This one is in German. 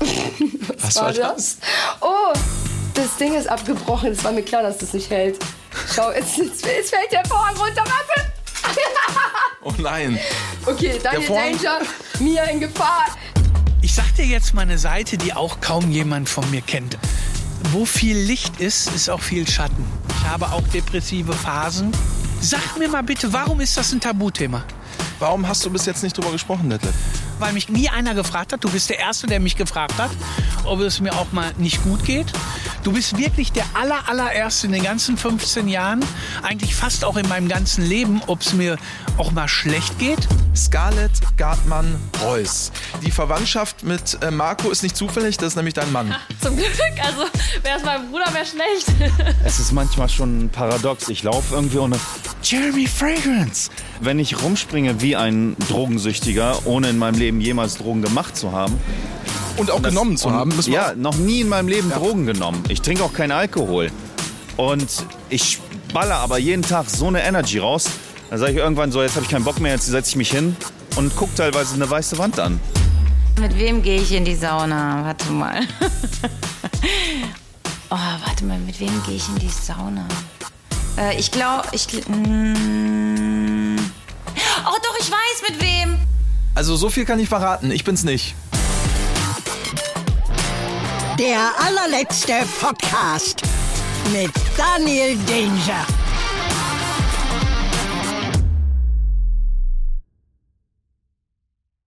Was, war das? Oh, das Ding ist abgebrochen. Es war mir klar, dass das nicht hält. Schau, es, es, es fällt der Vorhang runter. Warte. Oh nein. Okay, Daniel Danger, Mia in Gefahr. Ich sag dir jetzt mal eine Seite, die auch kaum jemand von mir kennt. Wo viel Licht ist, ist auch viel Schatten. Ich habe auch depressive Phasen. Sag mir mal bitte, warum ist das ein Tabuthema? Warum hast du bis jetzt nicht drüber gesprochen, Detlef? Weil mich nie einer gefragt hat. Du bist der Erste, der mich gefragt hat, ob es mir auch mal nicht gut geht. Du bist wirklich der aller, allererste in den ganzen 15 Jahren, eigentlich fast auch in meinem ganzen Leben, ob es mir auch mal schlecht geht. Scarlett Gartmann Reuss. Die Verwandtschaft mit äh, Marco ist nicht zufällig, das ist nämlich dein Mann. Zum Glück, also wäre es mein Bruder, wäre schlecht. Es ist manchmal schon paradox. Ich laufe irgendwie ohne Jeremy Fragrance. Wenn ich rumspringe wie ein Drogensüchtiger, ohne in meinem Leben jemals Drogen gemacht zu haben. Und auch das- genommen zu und- haben. müssen wir Ja, noch nie in meinem Leben Drogen genommen. Ich trinke auch keinen Alkohol. Und ich baller aber jeden Tag so eine Energy raus. Dann sage ich irgendwann so, jetzt habe ich keinen Bock mehr, jetzt setze ich mich hin und gucke teilweise eine weiße Wand an. Mit wem gehe ich in die Sauna? Warte mal. oh, warte mal, mit wem gehe ich in die Sauna? Äh, ich glaube, ich. Mm. Oh, doch, ich weiß mit wem. Also so viel kann ich verraten, ich bin's nicht. Der allerletzte Podcast mit Daniel Danger.